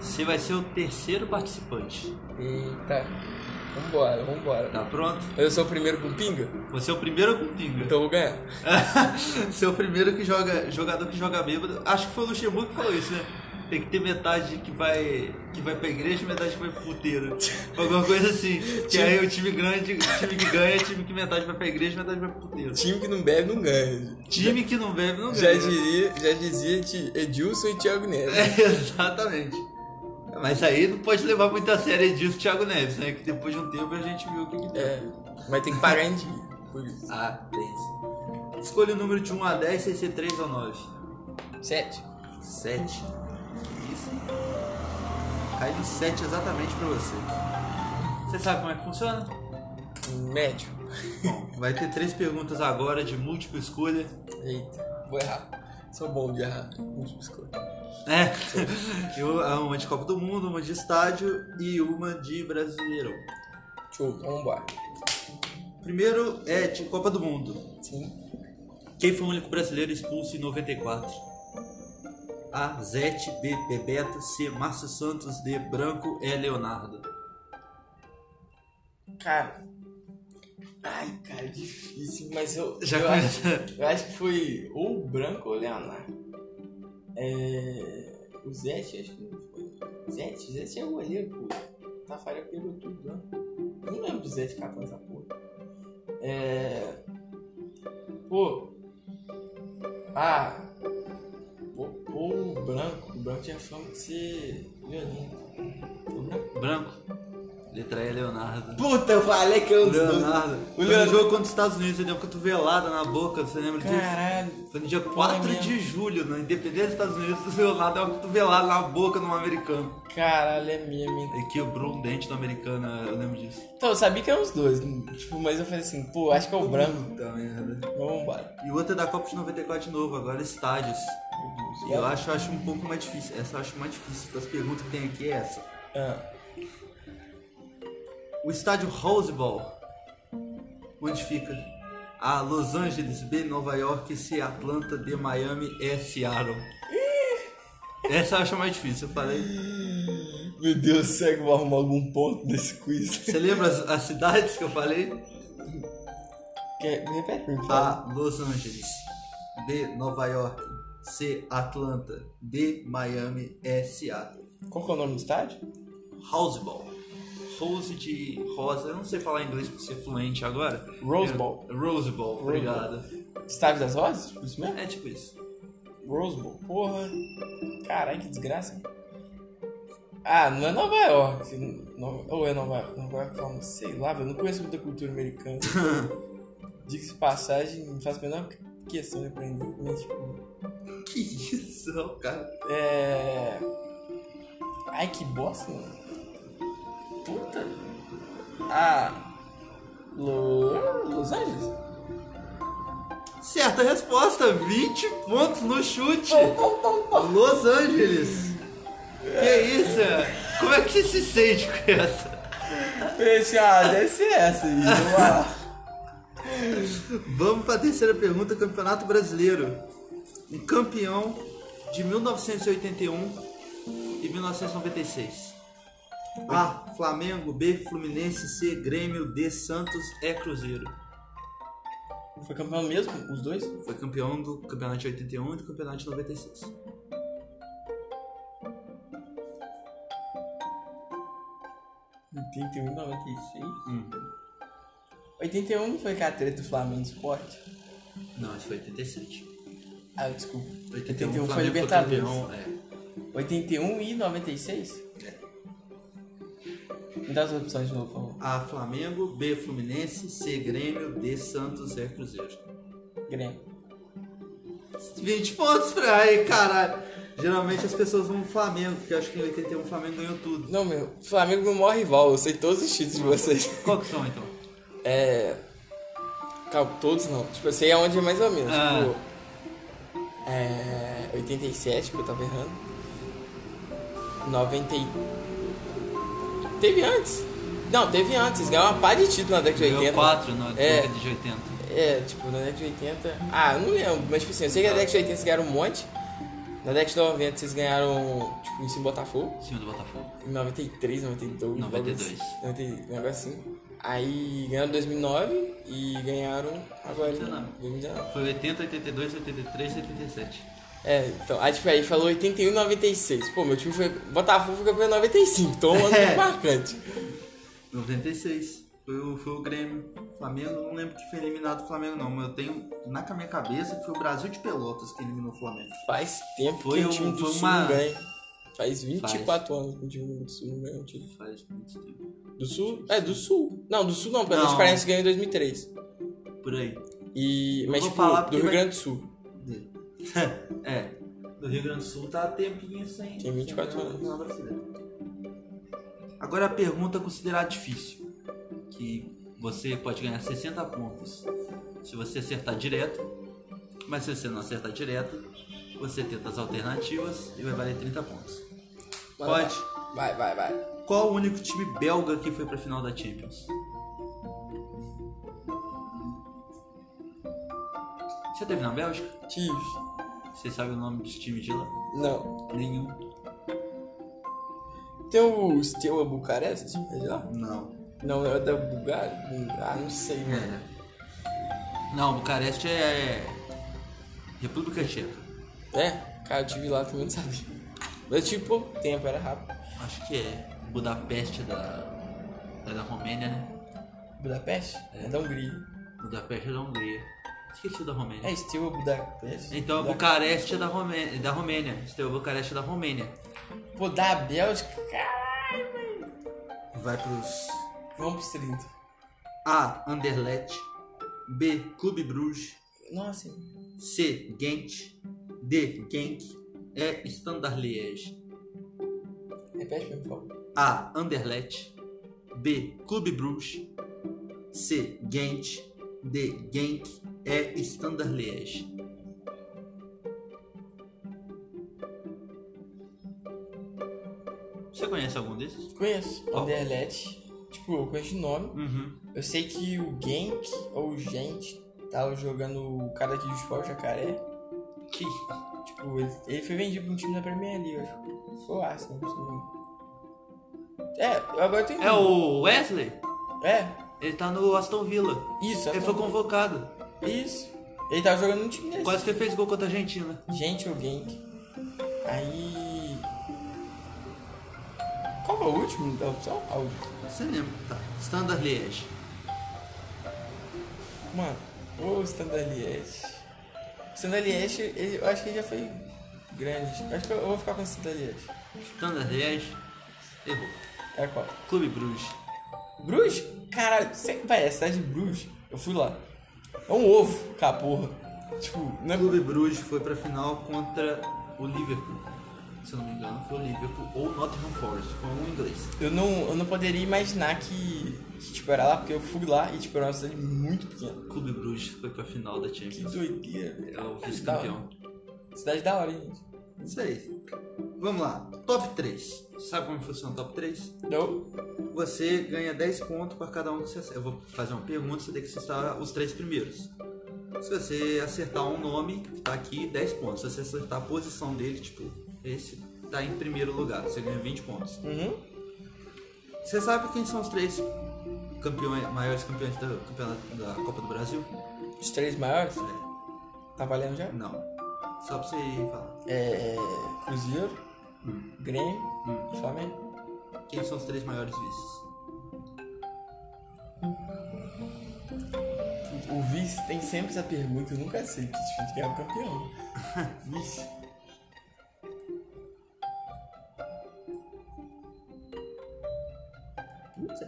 Você vai ser o terceiro participante. Eita. Vambora, vambora. Tá pronto? Eu sou o primeiro com pinga? Você é o primeiro com pinga. Então eu vou ganhar. Você é o primeiro que joga, jogador que joga bêbado. Acho que foi o Luxemburgo que falou isso, né? Tem que ter metade que vai, que vai pra igreja e metade que vai pro puteiro. Alguma coisa assim. Que aí o time grande, o time que ganha time que metade vai pra igreja e metade vai pro puteiro. Time que não bebe não ganha. Time que não bebe não Já ganha. diria, já dizia de Edilson e Thiago Neves. É, exatamente. Mas aí não pode levar muito a sério disso, Thiago Neves, né? Que depois de um tempo a gente viu o que que deu. É, mas tem que parar em dia. Por isso. Ah, tem. Escolha o número de 1 a 10, sem ser 3 ou 9. Sete. 7. Que isso? Cai no 7 exatamente pra você. Você sabe como é que funciona? Médio. Bom, vai ter três perguntas agora de múltipla escolha. Eita, vou errar. Sou bom de errar. Última escolha. É. Eu, uma de Copa do Mundo, uma de estádio e uma de Brasileirão. Show, então vambora. Primeiro é de Copa do Mundo. Sim. Quem foi o único brasileiro expulso em 94? A. Zete, B. Bebeto, C. Márcio Santos, D. Branco, E. Leonardo. Cara. Ai, cara, difícil, mas eu. Já eu, acho, eu acho que foi ou o Branco ou o Leonardo. É. O Zete, acho que não foi. Zete, Zete é o goleiro, pô. Tafarel pegou tudo, né? Eu não lembro do Zete catando essa porra. É. Pô. Ah. Pô, pô, o Branco. O Branco tinha fama de ser violento. O Branco. Branco. Letra E. Leonardo. Puta, eu falei que eu Leonardo. O Leonardo. jogo contra os Estados Unidos, ele deu uma cotovelada na boca, você lembra disso? Caralho. Foi no dia 4 mesmo. de julho, na Independência dos Estados Unidos, o Leonardo deu uma cotovelada na boca num americano. Caralho, é hein? E quebrou um dente do americano, eu lembro disso. Então, eu sabia que eram os dois. Tipo, mas eu falei assim, pô, acho que é o branco. Puta merda. Vamos embora. E o outro é da Copa de 94 de novo, agora estádios. E eu acho, eu acho um pouco mais difícil. Essa eu acho mais difícil. Das perguntas que tem aqui é essa. Ah, O estádio Rose Bowl. Onde fica? A. Los Angeles, B. Nova York, C. Atlanta, D. Miami, E. Seattle. Essa eu acho mais difícil, eu falei. Meu Deus, será que eu vou arrumar algum ponto desse quiz? Você lembra as, as cidades que eu falei? Quer, repete por favor. A. Los Angeles. B. Nova York. C. Atlanta. D. Miami, E. Seattle. Qual que é o nome do estádio? House Ball. Rose de rosa. Eu não sei falar inglês pra ser fluente agora. Rose É, Bowl. Rose Bowl, Rose obrigado. Estádio das Rosas? Tipo isso mesmo? É tipo isso. Rose Bowl. Porra. Caralho, que desgraça. Ah, não é Nova York. Nova- Ou é Nova York? Nova York, calma, sei lá. Eu não conheço muita cultura americana. Diga-se passagem, não faço a menor questão de aprender. Mas, tipo, Que isso, cara. É. Ai, que bosta, mano. Puta. Ah. Lo... Los Angeles? Certa resposta, 20 pontos no chute. Los Angeles. Que isso? Como é que você se sente com essa? Esse, ah, deve ser essa aí. Vamos lá. Vamos para a terceira pergunta, Campeonato Brasileiro. Um campeão de 1981 e 1996. A. Flamengo. B. Fluminense. C. Grêmio. D. Santos. E. Cruzeiro. Foi campeão mesmo? Os dois? Foi campeão do campeonato de 81 e do campeonato de 96. Oitenta e um, 96. Hum. 81 não foi com a treta do Flamengo Sport? Não, esse foi 87. Ah, desculpa. 81, 81 foi Libertadores. campeão, é. 81 e 96? Me dá as opções de novo, por favor. A. Flamengo. B. Fluminense. C. Grêmio. D. Santos. E. Cruzeiro. Grêmio. 20 pontos pra aí, caralho. Geralmente as pessoas vão no Flamengo, porque eu acho que em 81 o Flamengo ganhou tudo. Não, meu, Flamengo é o maior rival, eu sei todos os títulos de vocês. Qual que são então? É. Calma, todos não. Tipo, eu sei aonde é mais ou menos. Ah. Tipo. É. 87, que eu tava errando. 90. Teve antes. Não, teve antes. Ganhou uma pá de título na década de Ganhou 80. 4 na É. década de 80. É, tipo, na década de 80. Ah, eu não lembro, mas tipo assim, eu sei que na década de 80 eles ganharam um monte. Na década de 90 vocês ganharam, tipo, em cima do Botafogo. Em cima do Botafogo. Em 93, 92. 92. 90, um negócio assim. Aí ganharam em 2009 e ganharam agora em 19. 2019. Foi 80, 82, 83, 87. É, então, aí, tipo, aí falou 81 e 96. Pô, meu time foi. Botafogo foi campeão em 95, então um ano É. muito marcante. 96. Foi o, foi o Grêmio. Flamengo, não lembro que foi eliminado o Flamengo, não. Mas eu tenho na minha cabeça que foi o Brasil de Pelotas que eliminou o Flamengo. Faz tempo Foi que o time do Sul uma- ganha. Faz 24 anos que o time do Sul não ganha um título. Faz muito tempo. Do Sul? É, do Sul. Não, do Sul não, pelo menos Paranaense ganhou em 2003. Por aí. E, mas, tipo, do Rio vai- Grande do Sul. é. Do Rio Grande do Sul tá tempinho sem. Tem 24 sem ganhar anos. final brasileiro. Agora a pergunta considerada difícil. Que você pode ganhar 60 pontos se você acertar direto. Mas se você não acertar direto, você tenta as alternativas e vai valer 30 pontos. Pode. Vai, vai, vai. Qual o único time belga que foi pra final da Champions? Você teve na Bélgica? Tive. Você sabe o nome dos times de lá? Não. Nenhum. Tem o Steaua Bucareste? É de lá? Não. Não, é da Bulgária? Ah, não sei, mano. Não, Bucareste é. República Tcheca. É? Cara, eu tive lá também, não sabia. Mas pouco tempo, era rápido. Acho que é. Budapeste é da. É da Romênia, né? Budapeste? É, da Hungria. Budapeste é da Hungria. Esqueci da Romênia. É, Steaua Budapeste. Então Buda- Bucareste é da Romênia. Da Romênia. Esteu Bucareste é da Romênia. Pô, da Bélgica, caralho, velho. Vai pros. Vamos pros 30. A. Anderlecht. B. Clube Bruges. Nossa, C. Gent. D. Genk. E. Standard Liège. repete pra mim, por favor. A. Anderlecht. B. Clube Bruges. C. Gent. D. Genk. E. Standard Liège. Você conhece algum desses? Conheço. Ó. Anderlecht. Tipo, eu conheço de nome. Uhum. Eu sei que o Genk ou o Gente tava jogando o cara aqui de futebol jacaré. Que... Tipo, ele, ele foi vendido pra um time da Premier League, eu acho. Foi o Arsenal, não sei o. É, agora tenho. É o Wesley? É, Ele tá no Aston Villa. isso. Ele foi convocado. Isso. Ele tava jogando num time desse. Quase que ele fez gol contra a Argentina. Gente ou Genk. Aí. Qual é o último da opção? A última. Você lembra? Tá. Standard Liège. Mano, o Standard Liège. O Standard Liège, ele- eu acho que ele já foi grande. Eu acho que eu, eu vou ficar com o Standard Liège. Standard Liège. Errou. É qual? Clube Bruges. Bruges? Caralho, você vai, a cidade de Bruges. Eu fui lá. É um ovo, porra. Tipo, não é Clube Bruges foi pra final contra o Liverpool. Se eu não me engano, foi o Liverpool ou Nottingham Forest. Foi um inglês. Eu não, eu não poderia imaginar que, que tipo, era lá, porque eu fui lá e tipo, era uma cidade muito pequena. Clube Bruges foi pra final da Que Champions. doideira, velho. É o vice-campeão. Cidade da hora, hein, gente. Isso aí. Vamos lá. Top 3. Sabe como funciona o top 3? Eu, Você ganha 10 pontos para cada um que você acerta. Eu vou fazer uma pergunta, você tem que acertar os três primeiros. Se você acertar um nome, tá aqui 10 pontos. Se você acertar a posição dele, tipo, esse tá em primeiro lugar, você ganha 20 pontos. uhum. Você sabe quem são os três campeões, maiores campeões da, da Copa do Brasil? Os três maiores, É, tá valendo já? não. Só pra você falar. É. Cruzeiro, Hum. Grêmio Hum. e Flamengo. Quem são os três maiores vices? O vice tem sempre essa pergunta, eu nunca sei que time que é o campeão. vice. Puta.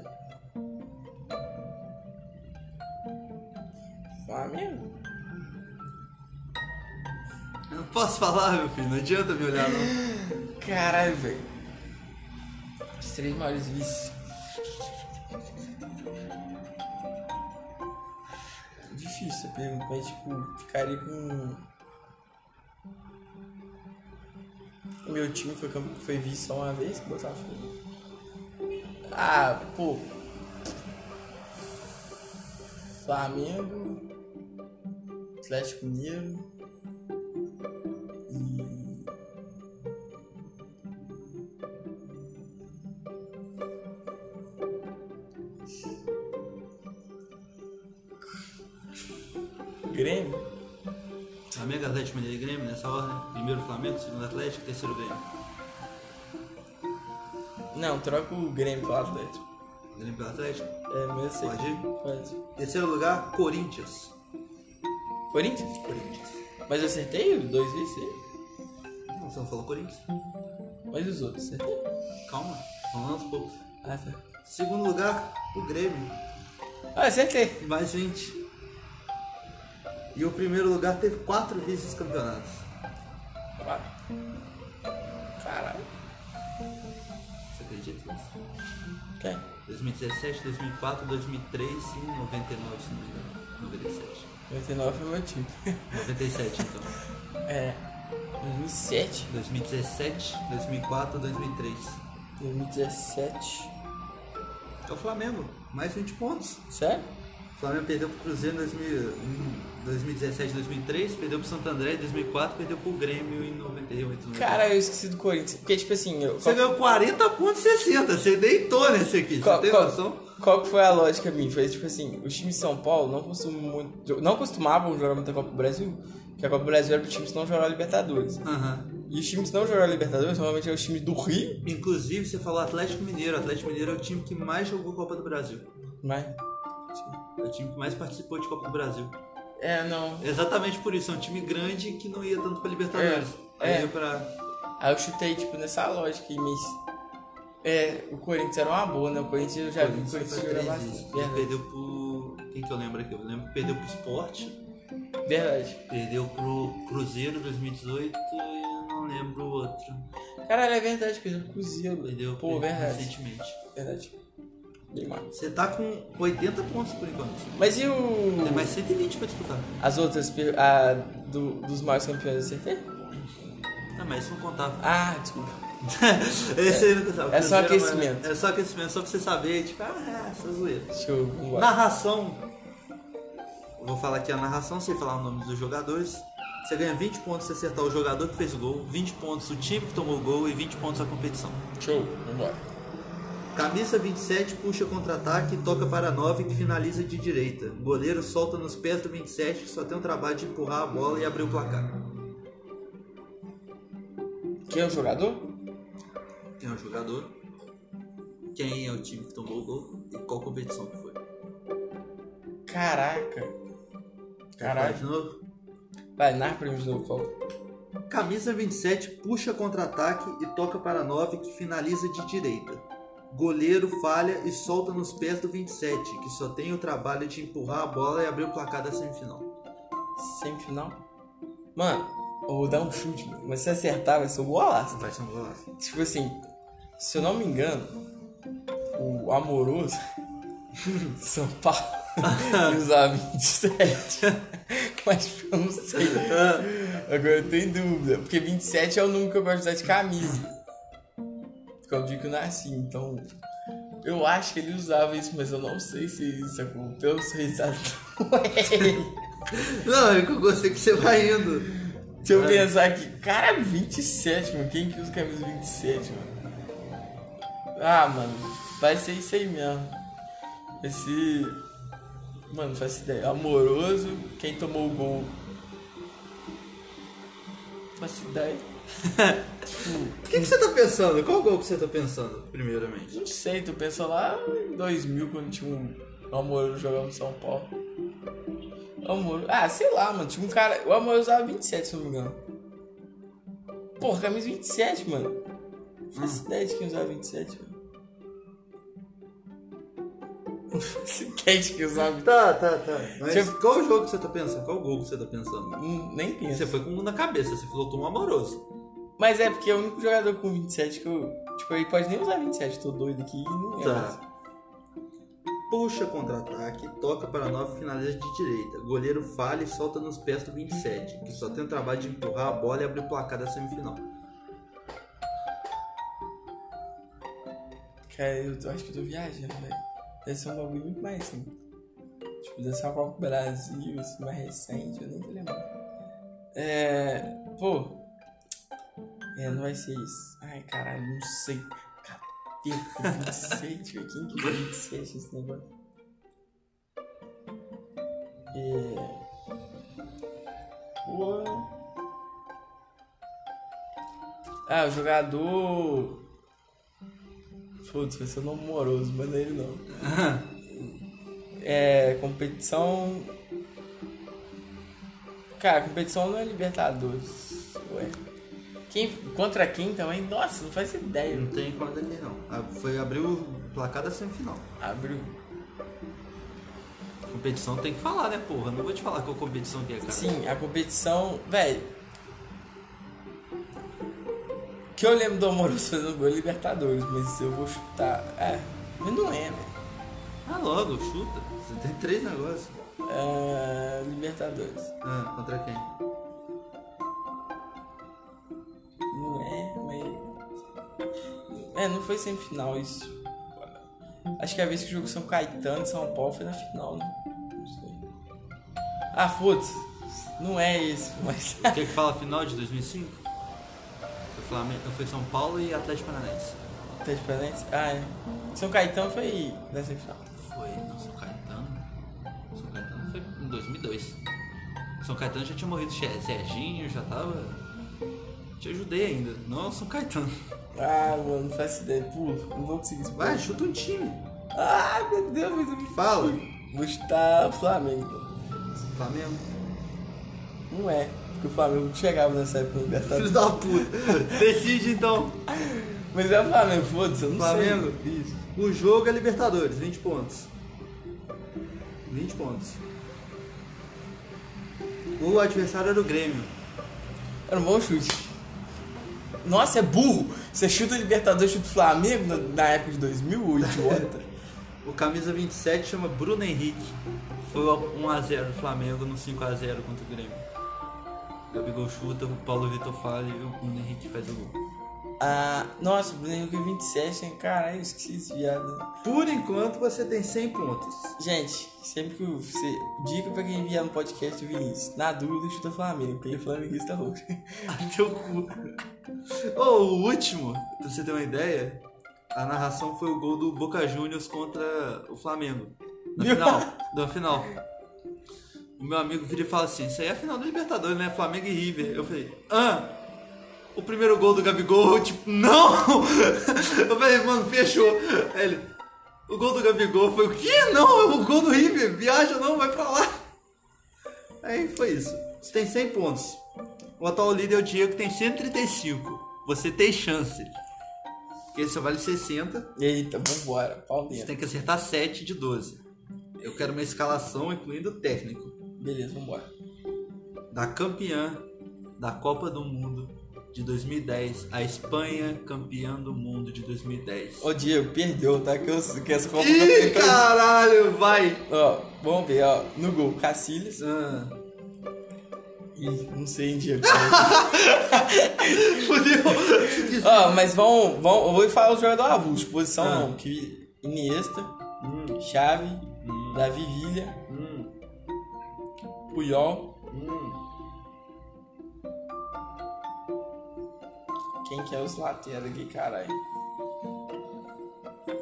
Flamengo? Posso falar, meu filho, não adianta me olhar não. Caralho, velho. Os três maiores vices. Difícil a pergunta, mas tipo, ficaria com. O meu time foi, foi vice só uma vez, Botafogo. Ah, pô. Flamengo. Atlético Mineiro. Grêmio? Flamengo, Atlético Mineiro e Grêmio nessa ordem. Primeiro Flamengo, segundo Atlético, terceiro Grêmio. Não, troca o Grêmio pelo Atlético. Grêmio pelo Atlético. É, mas eu sei. Pode ir? Pode. Terceiro lugar, Corinthians. Corinthians? Corinthians. Mas eu acertei dois vezes? Não, você não falou Corinthians? Mas os outros, acertei? Calma, falando aos poucos. Ah, tá. Segundo lugar, o Grêmio. Ah, acertei. Mais 20. E o primeiro lugar teve quatro vices-campeonatos. Quatro. Caralho. Você acredita nisso? Quem? 2017, 2004, 2003 e 99, se não me engano. 97. 99 foi meu time. 97 então. É. 2007. 2017, 2004, 2003. 2017. É o Flamengo, mais 20 pontos. Sério? O Flamengo perdeu pro Cruzeiro em 2000 em 2017, 2003, perdeu pro Santo André em 2004, perdeu pro Grêmio em 98. 99. Cara, eu esqueci do Corinthians. Porque, tipo assim, eu, Você ganhou 40 pontos e 60, você deitou nesse aqui, Qual- você tem qual- noção? Qual que foi a lógica minha? Foi tipo assim, os times de São Paulo não costumam muito, não costumavam jogar muita Copa do Brasil, porque a Copa do Brasil era para times que não jogaram Libertadores. Aham. E os times que não jogaram Libertadores normalmente eram os times do Rio, Inclusive, você falou Atlético Mineiro. O Atlético Mineiro é o time que mais jogou Copa do Brasil. mas É o time que mais participou de Copa do Brasil. É não. Exatamente por isso, é um time grande que não ia tanto pra Libertadores. É, Aí é. pra. Aí eu chutei tipo nessa lógica mas é, o Corinthians era uma boa, né? O Corinthians eu já vi o Corinthians jogar três bastante. Verdade. Perdeu pro. Quem que eu lembro aqui? Eu lembro perdeu pro Sport, Verdade. perdeu pro Cruzeiro 2018 e eu não lembro o outro. Caralho, é verdade, perdeu pro Cruzeiro. Perdeu Pô, verdade. recentemente. Verdade. Você tá com 80 pontos por enquanto. Mas e o. Tem mais 120 pra disputar. As outras, a do, dos maiores campeões eu acertei? Ah, mas isso não contava. Ah, desculpa. Esse aí não contava. É só aquecimento. É só aquecimento, só pra você saber, tipo, ah, é, essa zoeira. Vamos lá. Narração. Eu Vou falar aqui a narração sem falar o nome dos jogadores. Você ganha 20 pontos se acertar o jogador que fez o gol, 20 pontos o time que tomou o gol e 20 pontos a competição. Show, vambora. Camisa 27 puxa contra-ataque e toca para 9 que finaliza de direita. Goleiro solta nos pés do 27 que só tem o trabalho de empurrar a bola e abrir o placar. Quem é o jogador? Quem é o jogador? Quem é o time que tomou o gol e qual competição que foi? Caraca. Caralho. de novo? Vai, narra pra mim de novo, por favor. Camisa 27 puxa contra-ataque e toca para 9 que finaliza de direita. Goleiro falha e solta nos pés do 27, que só tem o trabalho de empurrar a bola e abrir o placar da semifinal. Semifinal? Mano, vou dar um chute, mas se acertar vai ser um golaço. Vai ser um golaço. Tipo assim, se eu não me engano, o amoroso São Paulo usava 27. Mas eu não sei. Agora eu tô em dúvida. Porque 27 é o número que eu gosto de usar de camisa. Porque é o dia que eu nasci, então. Eu acho que ele usava isso, mas eu não sei se isso é pelo seu resultado. Não é ele. Não, é que eu gostei que você vai indo. Deixa eu pensar aqui. Cara, 27, mano. Quem que usa camisa 27, mano? Ah, mano. Vai ser isso aí mesmo. Esse. Mano, não faço ideia. Amoroso. Quem tomou o gol? Não faço ideia. O que, que você tá pensando? Qual gol que você tá pensando, primeiramente? Não sei, tu pensa lá em 2000 quando tinha um Amoroso jogando no São Paulo. Amor. Ah, sei lá, mano. Tinha um cara. O Amor usava 27, se não me engano. Porra, camisa 27, mano. Não faço ideia de quem usava 27, mano. De quem usava 27. Tá, tá, tá. Mas Deixa qual jogo que você tá pensando? Qual gol que você tá pensando? Hum, Nem penso. Você foi com um na cabeça, você soltou um amoroso. Mas é porque é o único jogador com 27 que eu. Tipo, ele pode nem usar 27, tô doido aqui e não é. Tá. Puxa contra-ataque, toca para 9 finaliza de direita. Goleiro falha e solta nos pés do 27, que só tem o trabalho de empurrar a bola e abrir o placar da semifinal. Cara, eu tô- acho que eu tô viajando, velho. Deve ser um bagulho muito mais assim. Tipo, deve ser uma Copa do Brasil, assim, mais recente, eu nem tô lembrando. É. Pô. É, não vai ser isso. Ai, caralho, não sei. Capeta, 27, velho. Quem que usa 27 esse negócio? É. Ah, o jogador. Putz, vai ser um nome moroso, mas não é ele não. É. Competição. Cara, competição não é Libertadores. Ué. Quem, contra quem também? Nossa, não faz ideia. Não tem quando aqui não. Ah, Foi abriu o placar da semifinal. Abriu. Competição tem que falar, né, porra? Não vou te falar qual competição que é, cara. Sim, a competição. Velho. O que eu lembro do Amoroso fazendo gol Libertadores, mas eu vou chutar. É, mas não é, velho. Ah, logo, chuta. Você tem três negócios. É, Libertadores. Ah, contra quem? É, não foi semifinal isso. Acho que a vez que jogou São Caetano e São Paulo foi na final, né? Não sei. Ah, foda-se. Não é esse, mas. O que que fala final de 2005? Foi, Flamengo, foi São Paulo e Atlético Paranaense. De presente? Ah, é. São Caetano foi na semifinal. Foi, não, São Caetano. São Caetano foi em 2002. São Caetano já tinha morrido Serginho, já tava. Te ajudei ainda. Não, São Caetano. Ah, mano, não faço ideia. Pulo, não vou conseguir isso. Vai, chuta um time. Ah, meu Deus, mas eu me Fala. Vou chutar o Flamengo. Flamengo. Não é, porque o Flamengo não chegava nessa época no Filho Libertadores. da puta. Decide então. Mas é o Flamengo, foda-se, eu não Flamengo? sei. Isso. O jogo é Libertadores, 20 pontos. 20 pontos. O adversário era o Grêmio. Era um bom chute. Nossa, é burro. Você chuta Libertadores, chuta o Flamengo na, na época de 2000, ô idiota. O camisa 27 chama Bruno Henrique. Foi o 1x0 do Flamengo no 5x0 contra o Grêmio. Gabigol chuta, o Paulo Vitor falha e o Bruno Henrique faz o gol. Ah, nossa, o Bruno Henrique é 27, hein? Caralho, esqueci esse viado. Por enquanto você tem 100 pontos. Gente, sempre que você. Dica pra quem vier no podcast, Vinícius. Na dúvida, chuta Flamengo, porque ele é flamenguista roxo. Teu cu. Ô, o último, pra você ter uma ideia, a narração foi o gol do Boca Juniors contra o Flamengo. Na final. Na final. O meu amigo vira e fala assim: Isso aí é a final da Libertadores, né? Flamengo e River. Eu falei: Ah, o primeiro gol do Gabigol, eu, tipo, não! Eu falei, mano, fechou. Aí ele, o gol do Gabigol foi o quê? Não, é o gol do River. Viaja não, vai pra lá. Aí foi isso. Você tem 100 pontos. O atual líder é o Diego, que tem 135. Você tem chance. Porque esse só vale 60. Eita, vambora, pau Você dentro. tem que acertar 7 de 12. Eu quero uma escalação incluindo o técnico. Beleza, vambora. Da campeã da Copa do Mundo de 2010. A Espanha campeã do mundo de 2010. Ô Diego, perdeu, tá? Que, eu, que essa Copa Ih, tá caralho, vai! Ó, vamos ver, ó. No gol, Cacilhas. Ah, Ih, não sei, hein, Diego. fudeu! ó, mas vão, vão. Eu vou falar o jogador avulso. Posição Ah. não, que Iniesta, Hum, Xavi, hum, Davi Villa, hum, Puyol. hum. Quem que é os laterais aqui, caralho?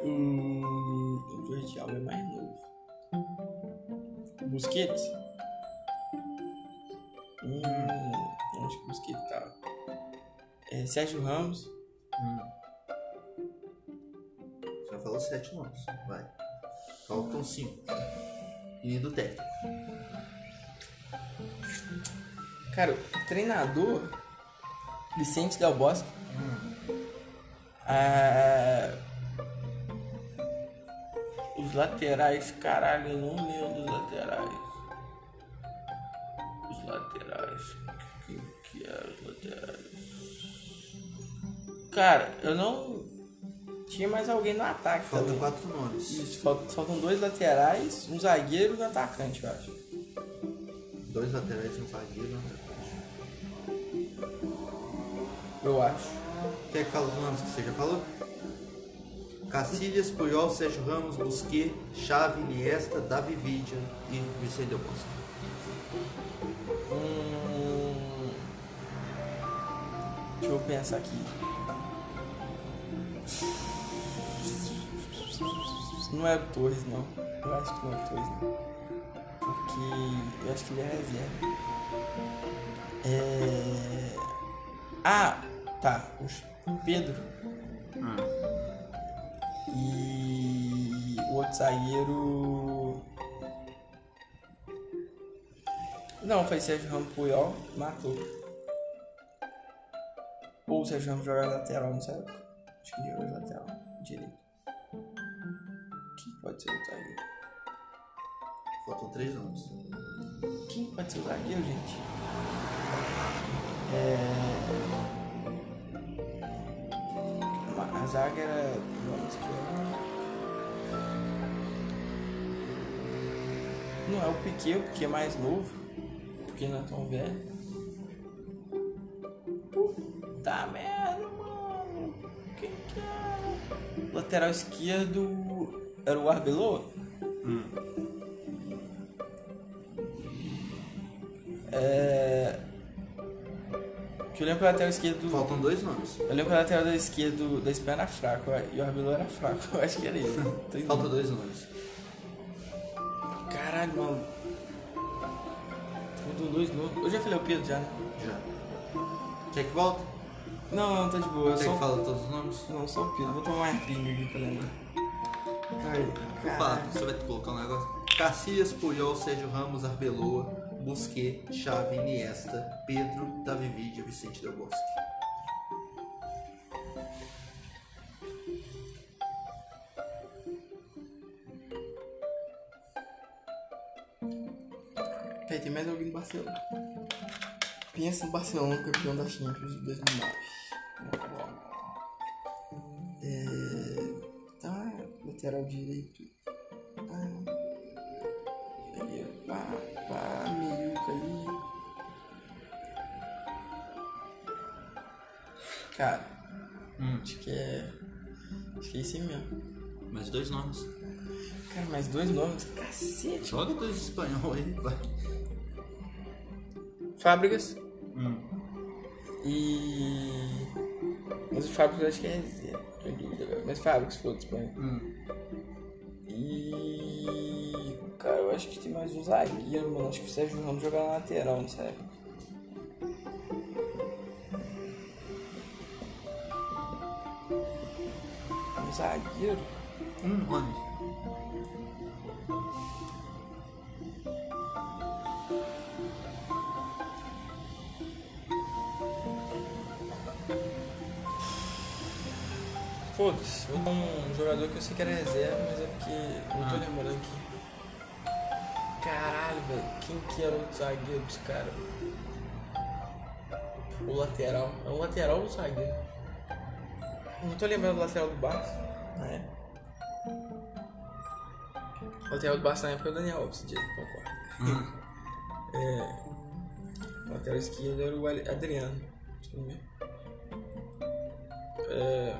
O. O Jordi Alba é mais novo. Busquets? Hum. Onde que o Busquets tá? É, Sérgio Ramos. Hum. Já falou 7 nomes. Vai. Faltam 5. E do técnico. Cara, treinador. Vicente Del Bosque. Ah, os laterais, caralho, eu não lembro dos laterais. Os laterais. Quem que é os laterais? Cara, eu não. Tinha mais alguém no ataque Faltam também. 4 nomes. Isso, faltam, faltam dois laterais, um zagueiro e um atacante, eu acho. Dois laterais e um zagueiro e um atacante. Eu acho. Quer que fale os nomes que você já falou? Cacilhas, Puyol, Sérgio Ramos, Busquet, Xavi, Iniesta, Davi Vidia e Vicente Del Bosque. Hum... Deixa eu pensar aqui. Não é o Torres, não. Eu acho que não é o Torres, não. Porque eu acho que ele é reserva. É... Ah, tá. O Pedro Ah, e o outro zagueiro. Não, foi Sérgio Ramos Puyol, matou. Ou o Sérgio Ramos joga lateral, não sabe? Acho que joga lateral, direito. Quem pode ser o zagueiro? faltam três nomes. Quem pode ser o zagueiro, gente? É... A zaga era. Vamos que Não é o Piquet, o Piquet é mais novo. Piquet não é tão velho. Puta merda, mano. Quem que era? Lateral esquerdo era o Arbeloa? Hum. É. Que eu lembro que o lateral esquerdo. Faltam dois nomes. Eu lembro que o lateral da esquerda da Espanha era fraco e o Arbeloa era fraco. Eu acho que era ele. Faltam dois nomes. Caralho, mano. Faltam dois nomes. Eu já falei o Pedro já, né? Já. Quer que volte? Não, não, tá de boa. Quer só... que fala todos os nomes? Não, só o Pedro. Vou tomar uma pinga aqui pra lembrar. Vou falar, você vai colocar um negócio. Cacias, Puyol, Sérgio Ramos, Arbeloa, Busquet, Xavi, Iniesta, Pedro, Davi Villa, Vicente Del Bosque. Peraí, tem mais alguém do Barcelona. Pensa no Barcelona campeão da Champions de 2009. É... Tá, lateral direito. Aí mesmo. Mais dois nomes. Cara, mais dois nomes. Cacete. Joga dois espanhol aí, vai. Fábricas. Hum. E. Mas o Fábricas eu acho que é tô dúvida agora. Mas Fábricas, foda-se, põe. Hum. E. Cara, eu acho que tem mais um zagueiro, mano. Acho que o Sérgio Ramos joga na lateral nessa época. Zagueiro? Um nome. Foda-se, vou dar um jogador que eu sei que era reserva, mas é porque não tô Ah. lembrando aqui. Caralho, velho, quem que era o zagueiro dos caras? O lateral. É o lateral ou o zagueiro? Não tô lembrando do lateral do Barça, O lateral do Barça na época é o Daniel Alves, concordo. É. O lateral esquerdo era o Adriano. Deixa eu ver. É.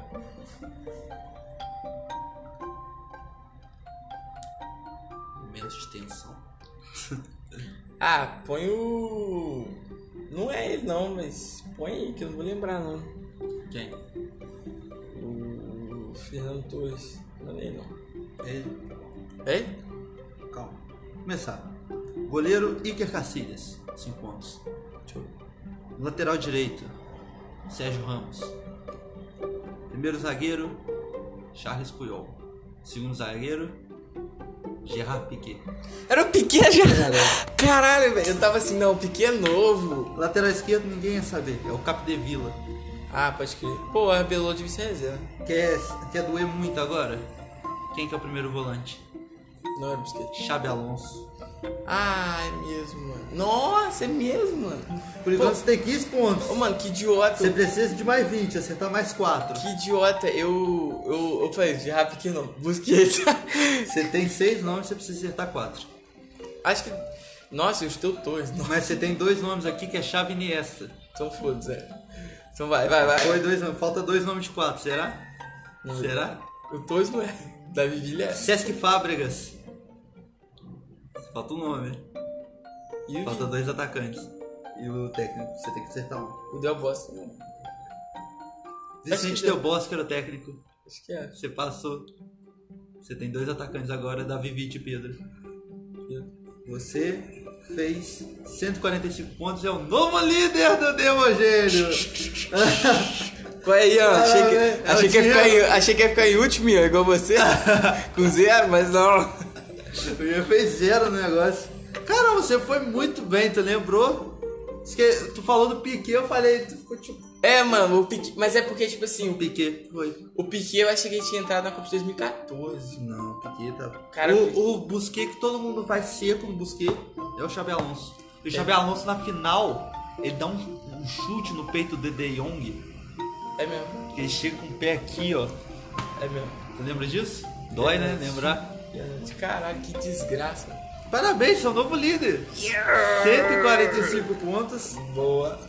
Menos de tensão. Ah, põe o. Não é ele não, mas põe aí que eu não vou lembrar não. Quem? O Fernando Torres. Não é ele não. Ele. É? Começar. Goleiro Iker Casillas, 5 pontos. Lateral direito, Sérgio Ramos. Primeiro zagueiro, Charles Puyol. Segundo zagueiro, Gerard Piquet. Era o Piquet já. Caralho, velho. Eu tava assim, não, o Piquet é novo. Lateral esquerdo, ninguém ia saber. É o Capdevila. Ah, pode crer. Pô, a Belô devia ser reserva. Quer, quer doer muito agora? Quem que é o primeiro volante? Não era o Busquets. Xabi Alonso. Ah, é mesmo, mano. Nossa, é mesmo, mano. Por enquanto você tem 15 pontos. Ô, mano, que idiota. Você precisa de mais 20, acertar mais 4. Que idiota. Eu. Eu, eu falei, de rápido que não. Busquets. Você tem 6 nomes, você precisa acertar 4. Acho que. Nossa, eu estou dois. Mas você tem dois nomes aqui que é Xavi e Iniesta. Então foda-se, é. Então vai, vai, vai. Foi dois nomes, falta dois nomes de 4, será? Não, Será? O Torres não é. Davi Villa. Sesc Fábregas. Falta um nome. E o, Falta dois atacantes. E o técnico, você tem que acertar um. o Del Bosta. né? Vicente que Del Bosque era o técnico. Acho que é. Você passou. Você tem dois atacantes agora, Davi Vitti e Pedro. Você fez 145 pontos, é o novo líder do Demogênio. Qual é, Ian? Achei que, é achei, que ia ficar em, achei que ia ficar em último, Ian, igual você. com zero, mas não. O Ian fez zero no negócio. Cara, você foi muito bem, tu lembrou? Tu falou do Piquet, eu falei, tu ficou tipo. É, mano, o Piquet, mas é porque, tipo assim, O Piquet foi. o Piquet eu achei que ele tinha entrado na Copa de 2014. Não, o Piquet tá. Cara, o o, o Busquet que todo mundo vai seco no Busquet é o Xabi Alonso. E o Xabi Alonso na final, ele dá um, um chute no peito do De Jong, É mesmo, que ele chega com o pé aqui, ó. é mesmo. Tu lembra disso? Dói, né? Lembrar? Caralho, que desgraça. Parabéns, seu novo líder. 145 pontos. Boa.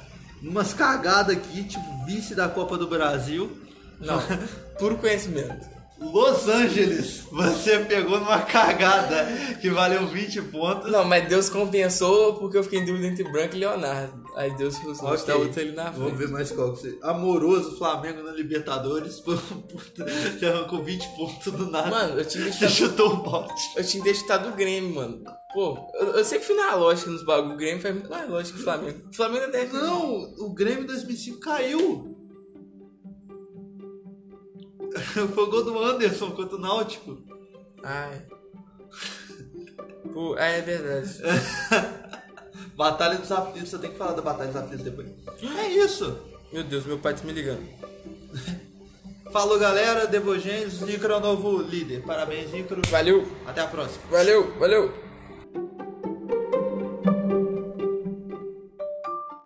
Umas cagadas aqui, tipo vice da Copa do Brasil. Não, puro conhecimento. Los Angeles, você pegou numa cagada que valeu 20 pontos. Não, mas Deus compensou porque eu fiquei em dúvida entre Branco e Leonardo. Aí Deus falou assim, tá outro ali na Vamos frente. ver mais qual que você. Amoroso Flamengo na Libertadores. Puta, Você arrancou 20 pontos do nada. Mano, eu tinha que você chutou o bote. Eu tinha chutado o Grêmio, mano. Pô, eu, eu sempre fui na lógica nos bagulho. O Grêmio faz muito mais lógica que o Flamengo. O Flamengo é deve. Não, o Grêmio em 2005 caiu. Foi o gol do Anderson contra o Náutico. Ai. Pô, é, é verdade. Batalha dos Aflitos, você tem que falar da Batalha dos Aflitos depois. É isso. Meu Deus, meu pai tá me ligando. Falou galera, Devogênios, Nicro é o novo líder. Parabéns, Nicro. Valeu, Até a próxima. valeu, valeu.